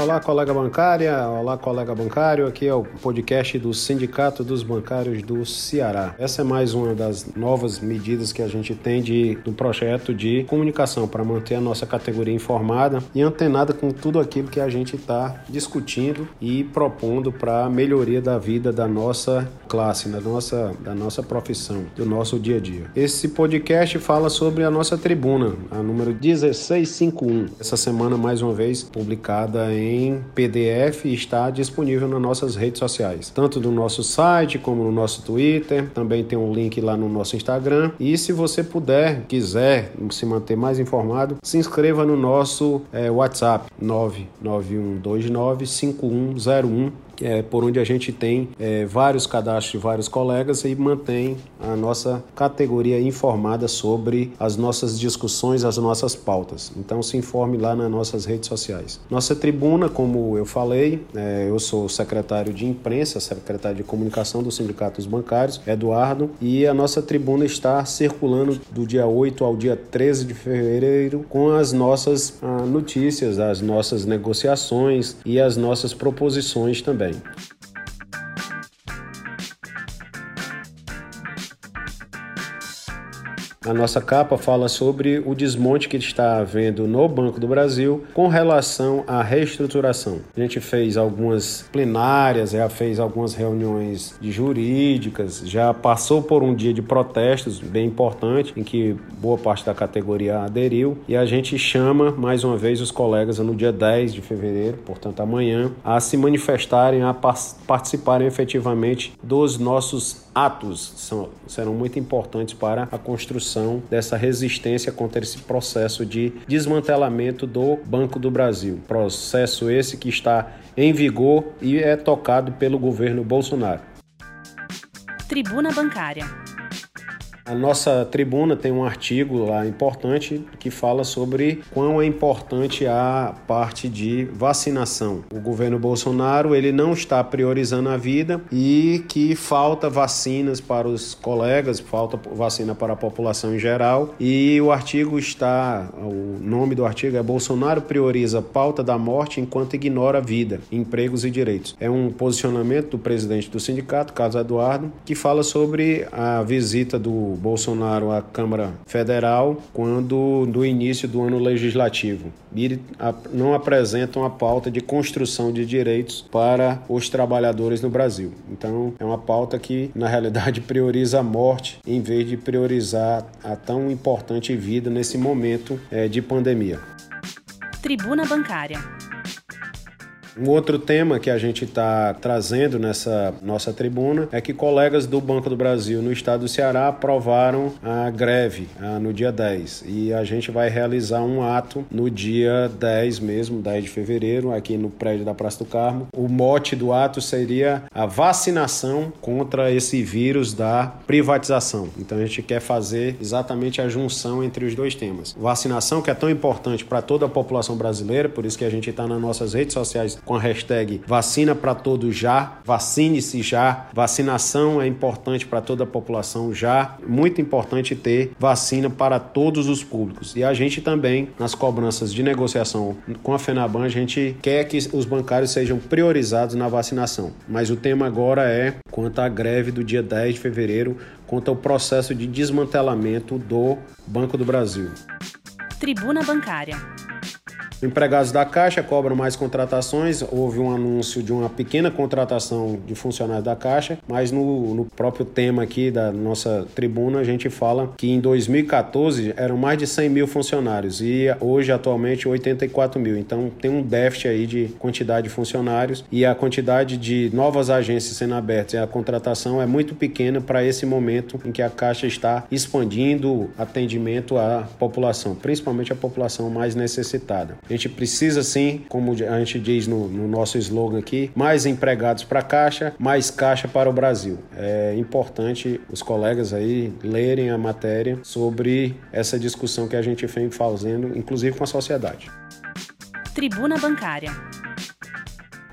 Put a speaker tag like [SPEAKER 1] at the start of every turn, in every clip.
[SPEAKER 1] Olá, colega bancária. Olá, colega bancário. Aqui é o podcast do Sindicato dos Bancários do Ceará. Essa é mais uma das novas medidas que a gente tem de, do projeto de comunicação para manter a nossa categoria informada e antenada com tudo aquilo que a gente está discutindo e propondo para a melhoria da vida da nossa classe, da nossa, da nossa profissão, do nosso dia a dia. Esse podcast fala sobre a nossa tribuna, a número 1651. Essa semana, mais uma vez, publicada em em PDF e está disponível nas nossas redes sociais, tanto no nosso site como no nosso Twitter. Também tem um link lá no nosso Instagram. E se você puder, quiser se manter mais informado, se inscreva no nosso é, WhatsApp 991295101 é, por onde a gente tem é, vários cadastros de vários colegas e mantém a nossa categoria informada sobre as nossas discussões, as nossas pautas. Então se informe lá nas nossas redes sociais. Nossa tribuna, como eu falei, é, eu sou secretário de imprensa, secretário de comunicação do Sindicato dos Bancários, Eduardo, e a nossa tribuna está circulando do dia 8 ao dia 13 de fevereiro com as nossas ah, notícias, as nossas negociações e as nossas proposições também também. A nossa capa fala sobre o desmonte que está havendo no Banco do Brasil com relação à reestruturação. A gente fez algumas plenárias, já fez algumas reuniões jurídicas, já passou por um dia de protestos bem importante, em que boa parte da categoria aderiu, e a gente chama mais uma vez os colegas no dia 10 de fevereiro, portanto amanhã, a se manifestarem, a participarem efetivamente dos nossos atos, são, serão muito importantes para a construção dessa resistência contra esse processo de desmantelamento do Banco do Brasil. Processo esse que está em vigor e é tocado pelo governo Bolsonaro.
[SPEAKER 2] Tribuna Bancária.
[SPEAKER 1] A nossa tribuna tem um artigo lá importante que fala sobre quão é importante a parte de vacinação. O governo Bolsonaro ele não está priorizando a vida e que falta vacinas para os colegas, falta vacina para a população em geral. E o artigo está, o nome do artigo é Bolsonaro prioriza pauta da morte enquanto ignora a vida, empregos e direitos. É um posicionamento do presidente do sindicato, Carlos Eduardo, que fala sobre a visita do Bolsonaro à Câmara Federal quando do início do ano legislativo. Não apresentam a pauta de construção de direitos para os trabalhadores no Brasil. Então, é uma pauta que, na realidade, prioriza a morte em vez de priorizar a tão importante vida nesse momento é, de pandemia.
[SPEAKER 2] Tribuna Bancária.
[SPEAKER 1] Um outro tema que a gente está trazendo nessa nossa tribuna é que colegas do Banco do Brasil no estado do Ceará aprovaram a greve ah, no dia 10 e a gente vai realizar um ato no dia 10 mesmo, 10 de fevereiro, aqui no prédio da Praça do Carmo. O mote do ato seria a vacinação contra esse vírus da privatização. Então a gente quer fazer exatamente a junção entre os dois temas. Vacinação, que é tão importante para toda a população brasileira, por isso que a gente está nas nossas redes sociais com a hashtag vacina para todos já, vacine-se já. Vacinação é importante para toda a população já. Muito importante ter vacina para todos os públicos. E a gente também, nas cobranças de negociação com a FENABAN, a gente quer que os bancários sejam priorizados na vacinação. Mas o tema agora é quanto à greve do dia 10 de fevereiro, quanto ao processo de desmantelamento do Banco do Brasil.
[SPEAKER 2] Tribuna Bancária.
[SPEAKER 1] Empregados da Caixa cobram mais contratações. Houve um anúncio de uma pequena contratação de funcionários da Caixa, mas no, no próprio tema aqui da nossa tribuna a gente fala que em 2014 eram mais de 100 mil funcionários e hoje atualmente 84 mil. Então tem um déficit aí de quantidade de funcionários e a quantidade de novas agências sendo abertas e a contratação é muito pequena para esse momento em que a Caixa está expandindo atendimento à população, principalmente a população mais necessitada. A gente precisa sim, como a gente diz no, no nosso slogan aqui, mais empregados para a Caixa, mais Caixa para o Brasil. É importante os colegas aí lerem a matéria sobre essa discussão que a gente vem fazendo, inclusive com a sociedade.
[SPEAKER 2] Tribuna Bancária.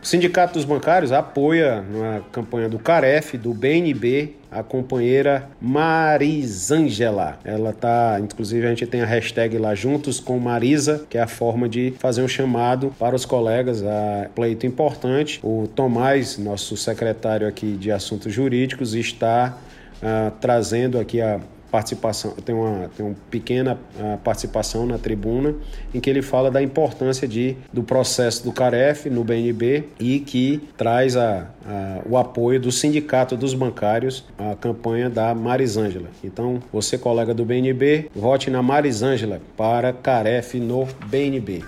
[SPEAKER 1] O Sindicato dos Bancários apoia na campanha do CAREF, do BNB, a companheira Marisângela. Ela tá, inclusive a gente tem a hashtag lá juntos com Marisa, que é a forma de fazer um chamado para os colegas a pleito importante. O Tomás, nosso secretário aqui de assuntos jurídicos, está uh, trazendo aqui a participação, tem uma, tem uma pequena uh, participação na tribuna em que ele fala da importância de, do processo do CAREF no BNB e que traz a, a, o apoio do Sindicato dos Bancários à campanha da Marisângela. Então, você, colega do BNB, vote na Marisângela para CAREF no BNB.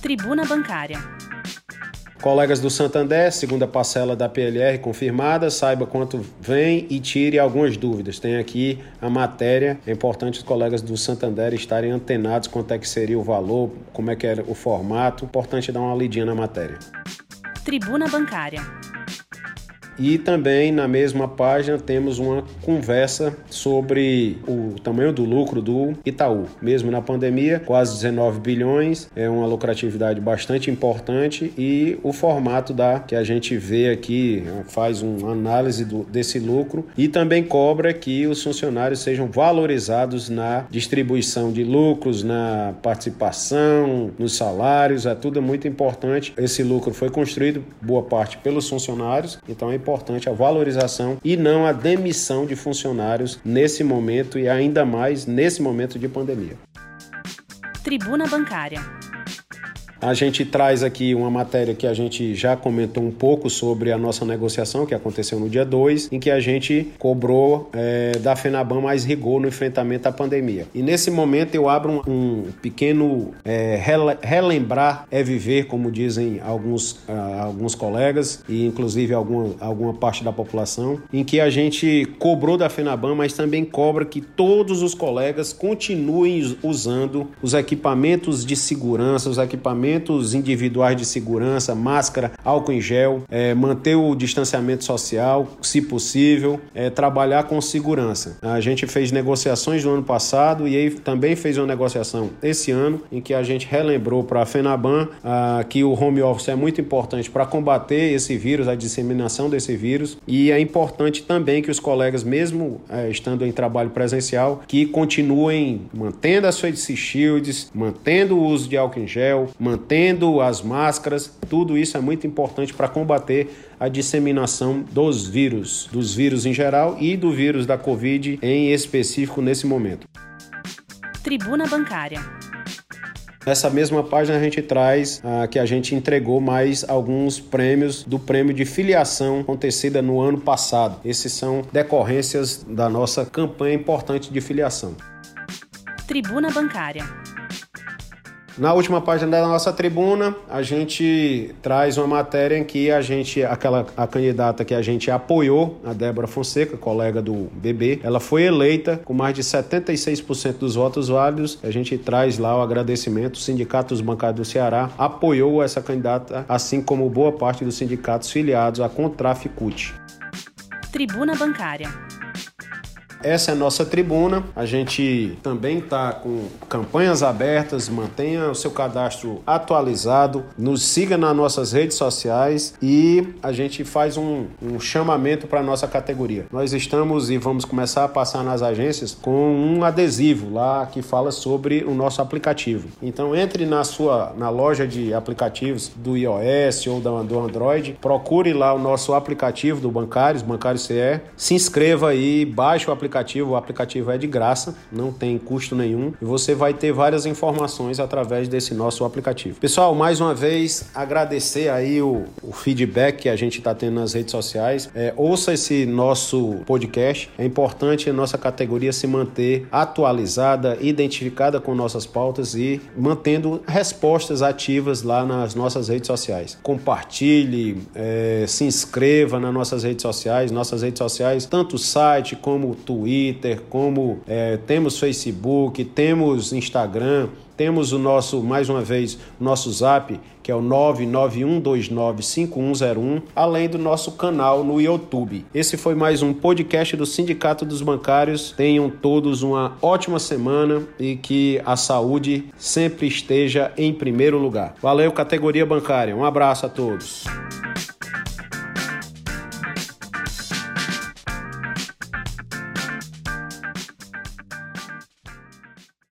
[SPEAKER 2] Tribuna Bancária.
[SPEAKER 1] Colegas do Santander, segunda parcela da PLR confirmada, saiba quanto vem e tire algumas dúvidas. Tem aqui a matéria. É importante os colegas do Santander estarem antenados quanto é que seria o valor, como é que era o formato. Importante dar uma lidinha na matéria.
[SPEAKER 2] Tribuna Bancária.
[SPEAKER 1] E também na mesma página temos uma conversa sobre o tamanho do lucro do Itaú. Mesmo na pandemia, quase 19 bilhões, é uma lucratividade bastante importante e o formato da que a gente vê aqui faz uma análise do, desse lucro e também cobra que os funcionários sejam valorizados na distribuição de lucros, na participação, nos salários, é tudo muito importante. Esse lucro foi construído boa parte pelos funcionários, então é importante a valorização e não a demissão de funcionários nesse momento e ainda mais nesse momento de pandemia.
[SPEAKER 2] Tribuna Bancária.
[SPEAKER 1] A gente traz aqui uma matéria que a gente já comentou um pouco sobre a nossa negociação que aconteceu no dia 2, em que a gente cobrou é, da FENABAN mais rigor no enfrentamento à pandemia. E nesse momento eu abro um, um pequeno é, relembrar é viver, como dizem alguns, uh, alguns colegas e inclusive alguma, alguma parte da população, em que a gente cobrou da FENABAN, mas também cobra que todos os colegas continuem usando os equipamentos de segurança, os equipamentos equipamentos individuais de segurança, máscara, álcool em gel, é, manter o distanciamento social, se possível, é, trabalhar com segurança. A gente fez negociações no ano passado e aí também fez uma negociação esse ano em que a gente relembrou para a FENABAN ah, que o home office é muito importante para combater esse vírus, a disseminação desse vírus e é importante também que os colegas, mesmo é, estando em trabalho presencial, que continuem mantendo as face shields, mantendo o uso de álcool em gel, mantendo mantendo as máscaras, tudo isso é muito importante para combater a disseminação dos vírus, dos vírus em geral e do vírus da Covid em específico nesse momento.
[SPEAKER 2] Tribuna Bancária.
[SPEAKER 1] Nessa mesma página a gente traz ah, que a gente entregou mais alguns prêmios do prêmio de filiação acontecida no ano passado. Esses são decorrências da nossa campanha importante de filiação.
[SPEAKER 2] Tribuna Bancária.
[SPEAKER 1] Na última página da nossa tribuna, a gente traz uma matéria em que a gente, aquela a candidata que a gente apoiou, a Débora Fonseca, colega do BB, ela foi eleita com mais de 76% dos votos válidos. A gente traz lá o agradecimento. O Sindicato dos Bancários do Ceará apoiou essa candidata, assim como boa parte dos sindicatos filiados à Contraficute.
[SPEAKER 2] Tribuna Bancária.
[SPEAKER 1] Essa é a nossa tribuna. A gente também está com campanhas abertas. Mantenha o seu cadastro atualizado. Nos siga nas nossas redes sociais e a gente faz um, um chamamento para a nossa categoria. Nós estamos e vamos começar a passar nas agências com um adesivo lá que fala sobre o nosso aplicativo. Então entre na sua na loja de aplicativos do iOS ou do Android, procure lá o nosso aplicativo do Bancários, Bancário CE, se inscreva aí, baixe o aplicativo aplicativo. O aplicativo é de graça, não tem custo nenhum e você vai ter várias informações através desse nosso aplicativo. Pessoal, mais uma vez agradecer aí o, o feedback que a gente está tendo nas redes sociais. É, ouça esse nosso podcast. É importante a nossa categoria se manter atualizada, identificada com nossas pautas e mantendo respostas ativas lá nas nossas redes sociais. Compartilhe, é, se inscreva nas nossas redes sociais, nossas redes sociais, tanto o site como o Twitter, como é, temos Facebook, temos Instagram, temos o nosso, mais uma vez, nosso zap, que é o 991295101, além do nosso canal no YouTube. Esse foi mais um podcast do Sindicato dos Bancários. Tenham todos uma ótima semana e que a saúde sempre esteja em primeiro lugar. Valeu, categoria bancária. Um abraço a todos.